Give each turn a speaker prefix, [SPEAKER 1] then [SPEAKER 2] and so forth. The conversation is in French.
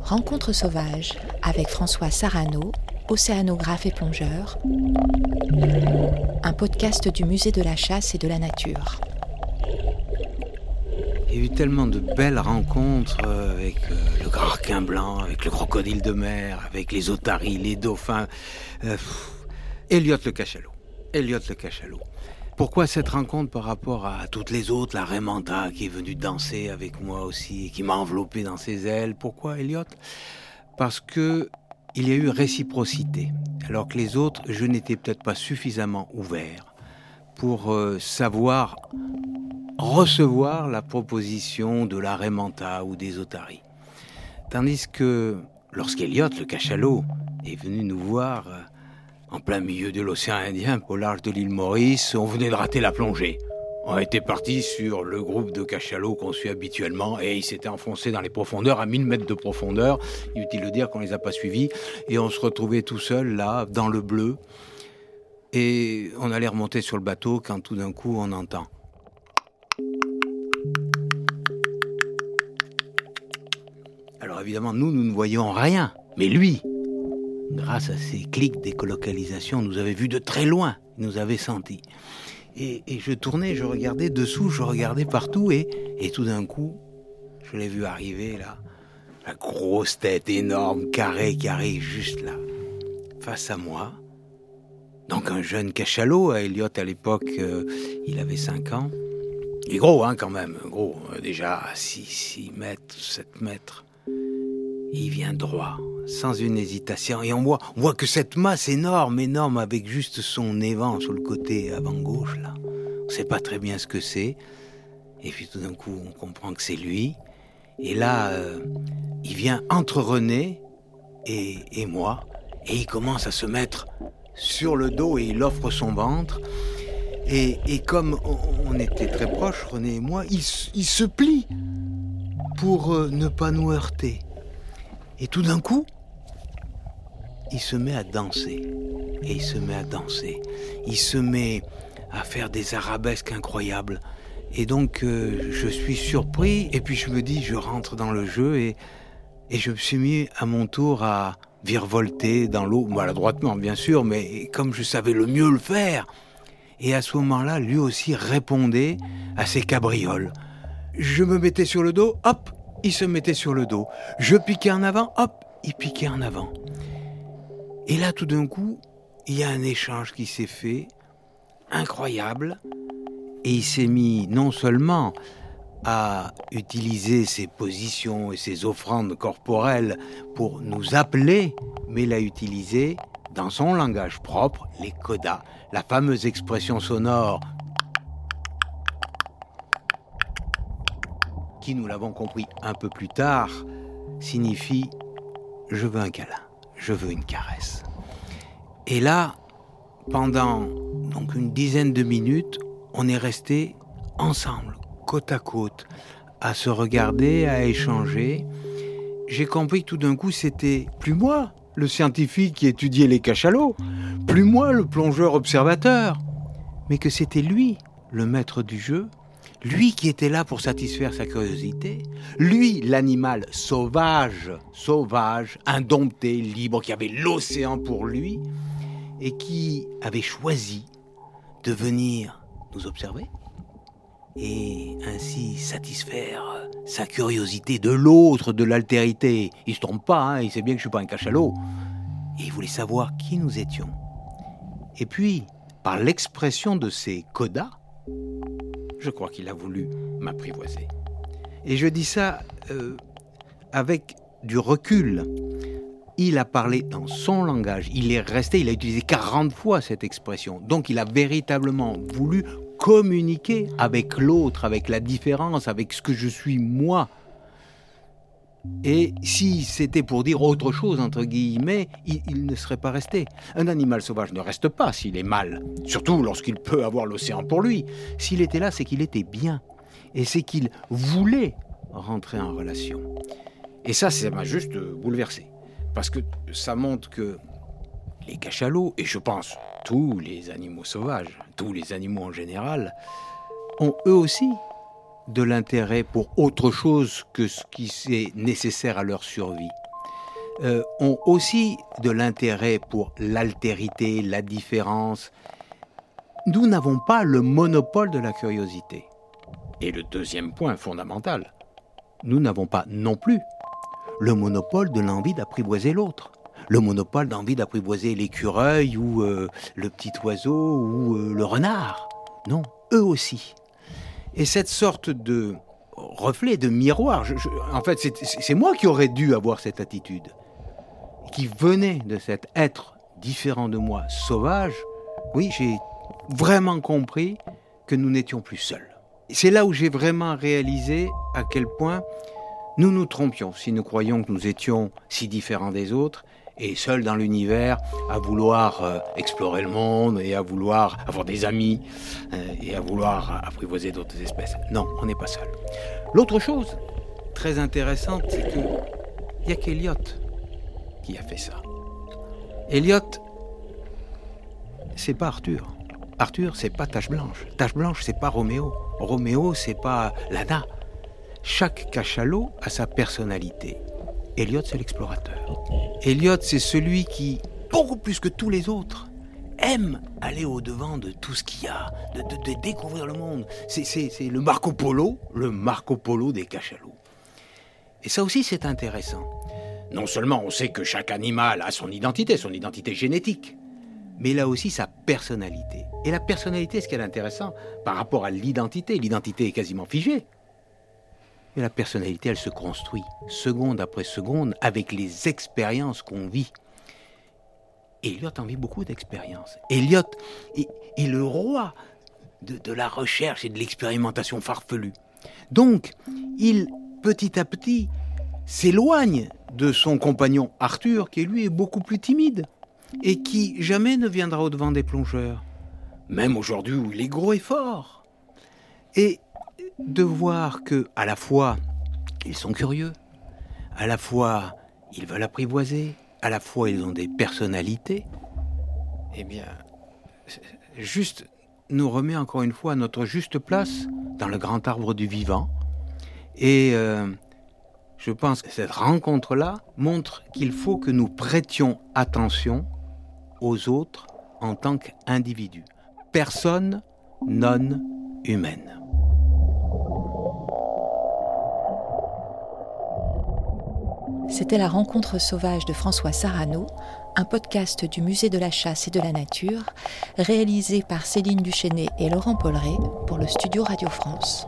[SPEAKER 1] Rencontre sauvage avec François Sarano, océanographe et plongeur. Un podcast du musée de la chasse et de la nature.
[SPEAKER 2] Il y a eu tellement de belles rencontres euh, avec euh, le grand requin blanc, avec le crocodile de mer, avec les otaries, les dauphins. Euh, Elliot le cachalot. Elliot le cachalot. Pourquoi cette rencontre par rapport à toutes les autres La Raymanta qui est venue danser avec moi aussi et qui m'a enveloppé dans ses ailes? Pourquoi Elliot Parce que il y a eu réciprocité. Alors que les autres, je n'étais peut-être pas suffisamment ouvert pour savoir recevoir la proposition de la Raymanta ou des Otaries. Tandis que lorsqu'Eliot, le cachalot, est venu nous voir euh, en plein milieu de l'océan Indien, au large de l'île Maurice, on venait de rater la plongée. On était parti sur le groupe de cachalots qu'on suit habituellement et il s'était enfoncé dans les profondeurs, à 1000 mètres de profondeur. Inutile de dire qu'on les a pas suivis et on se retrouvait tout seul là, dans le bleu. Et on allait remonter sur le bateau quand tout d'un coup on entend Alors évidemment, nous, nous ne voyions rien. Mais lui, grâce à ses clics d'écolocalisation, nous avait vu de très loin. Nous avait senti. Et, je tournais, je regardais dessous, je regardais partout. Et, tout d'un coup, je l'ai vu arriver là. La grosse tête énorme, carré, carré, juste là, face à moi. Donc un jeune cachalot, Elliot à l'époque, euh, il avait 5 ans. Il est gros, hein, quand même, gros, euh, déjà 6, 6 mètres, 7 mètres. Il vient droit, sans une hésitation, et on voit, on voit que cette masse énorme, énorme, avec juste son évent sur le côté avant-gauche, là, on sait pas très bien ce que c'est, et puis tout d'un coup, on comprend que c'est lui, et là, euh, il vient entre René et, et moi, et il commence à se mettre sur le dos et il offre son ventre. Et, et comme on, était très proches, René et moi, il, il se plie pour euh, ne pas nous heurter. Et tout d'un coup, il se met à danser. Et il se met à danser. Il se met à faire des arabesques incroyables. Et donc, euh, je suis surpris. Et puis, je me dis, je rentre dans le jeu. Et, et je me suis mis à mon tour à virevolter dans l'eau. Maladroitement, bien sûr, mais comme je savais le mieux le faire. Et à ce moment-là, lui aussi répondait à ses cabrioles. Je me mettais sur le dos, hop, il se mettait sur le dos. Je piquais en avant, hop, il piquait en avant. Et là, tout d'un coup, il y a un échange qui s'est fait, incroyable, et il s'est mis non seulement à utiliser ses positions et ses offrandes corporelles pour nous appeler, mais l'a utilisé dans son langage propre, les codas, la fameuse expression sonore nous l'avons compris un peu plus tard, signifie je veux un câlin, je veux une caresse. Et là, pendant donc une dizaine de minutes, on est resté ensemble, côte à côte, à se regarder, à échanger. J'ai compris que tout d'un coup, c'était plus moi, le scientifique qui étudiait les cachalots, plus moi, le plongeur observateur, mais que c'était lui, le maître du jeu, lui qui était là pour satisfaire sa curiosité, lui l'animal sauvage, sauvage, indompté, libre, qui avait l'océan pour lui, et qui avait choisi de venir nous observer et ainsi satisfaire sa curiosité de l'autre, de l'altérité. Il se trompe pas, hein, il sait bien que je suis pas un cachalot. Et il voulait savoir qui nous étions. Et puis, par l'expression de ces codas, je crois qu'il a voulu m'apprivoiser. Et je dis ça euh, avec du recul. Il a parlé dans son langage, il est resté, il a utilisé 40 fois cette expression. Donc il a véritablement voulu communiquer avec l'autre, avec la différence, avec ce que je suis moi. Et si c'était pour dire autre chose, entre guillemets, il, ne serait pas resté. Un animal sauvage ne reste pas s'il est mal, surtout lorsqu'il peut avoir l'océan pour lui. S'il était là, c'est qu'il était bien. Et c'est qu'il voulait rentrer en relation. Et ça, ça m'a juste bouleversé. Parce que ça montre que les cachalots, et je pense tous les animaux sauvages, tous les animaux en général, ont eux aussi de l'intérêt pour autre chose que ce qui est nécessaire à leur survie. Euh, ont aussi de l'intérêt pour l'altérité, la différence. Nous n'avons pas le monopole de la curiosité. Et le deuxième point fondamental, nous n'avons pas non plus le monopole de l'envie d'apprivoiser l'autre. Le monopole d'envie d'apprivoiser l'écureuil ou euh, le petit oiseau ou euh, le renard. Non, eux aussi. Et cette sorte de reflet, de miroir, en fait c'est moi qui aurais dû avoir cette attitude, qui venait de cet être différent de moi, sauvage, oui, j'ai vraiment compris que nous n'étions plus seuls. C'est là où j'ai vraiment réalisé à quel point nous nous trompions si nous croyions que nous étions si différents des autres et seuls dans l'univers à vouloir euh, explorer le monde et à vouloir avoir des amis euh, et à vouloir apprivoiser d'autres espèces. Non, on n'est pas seul. L'autre chose très intéressante, c'est qu'il n'y a qu'Eliot qui a fait ça. Eliot, c'est pas Arthur. Arthur, c'est pas Tache Blanche. Tache Blanche, c'est pas Roméo. Roméo, c'est pas Lana. Chaque cachalot a sa personnalité. Elliot, c'est l'explorateur. Elliot, c'est celui qui, beaucoup plus que tous les autres, aime aller au-devant de tout ce qu'il y a, de, découvrir le monde. C'est le Marco Polo, le Marco Polo des cachalots. Et ça aussi, c'est intéressant. Non seulement on sait que chaque animal a son identité, son identité génétique, mais il a aussi sa personnalité. Et la personnalité, ce qui est intéressant par rapport à l'identité, l'identité est quasiment figée. La personnalité, elle se construit seconde après seconde avec les expériences qu'on vit. Eliot en vit beaucoup d'expériences. Eliot est, le roi de, la recherche et de l'expérimentation farfelue. Donc, il, petit à petit, s'éloigne de son compagnon Arthur, qui lui est beaucoup plus timide et qui jamais ne viendra au-devant des plongeurs, même aujourd'hui où il est gros et fort. Et de voir que, à la fois, ils sont curieux, à la fois, ils veulent apprivoiser, à la fois, ils ont des personnalités, eh bien, juste nous remet encore une fois à notre juste place dans le grand arbre du vivant. Et euh, je pense que cette rencontre-là montre qu'il faut que nous prêtions attention aux autres en tant qu'individus. Personne non humaine.
[SPEAKER 1] C'était la rencontre sauvage de François Sarano, un podcast du Musée de la chasse et de la nature, réalisé par Céline Duchesnet et Laurent Polleret pour le studio Radio France.